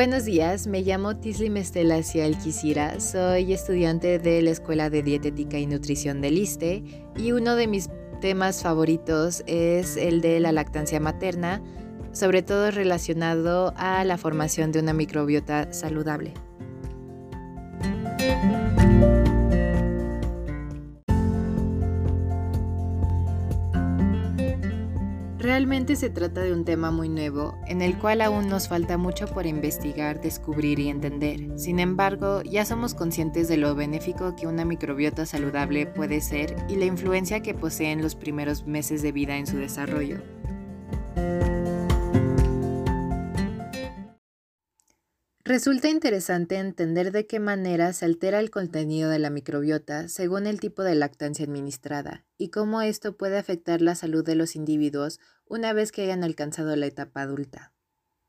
Buenos días, me llamo Tisli Mestela Alquicira, soy estudiante de la Escuela de Dietética y Nutrición del ISTE y uno de mis temas favoritos es el de la lactancia materna, sobre todo relacionado a la formación de una microbiota saludable. Realmente se trata de un tema muy nuevo, en el cual aún nos falta mucho por investigar, descubrir y entender. Sin embargo, ya somos conscientes de lo benéfico que una microbiota saludable puede ser y la influencia que posee en los primeros meses de vida en su desarrollo. Resulta interesante entender de qué manera se altera el contenido de la microbiota según el tipo de lactancia administrada y cómo esto puede afectar la salud de los individuos una vez que hayan alcanzado la etapa adulta.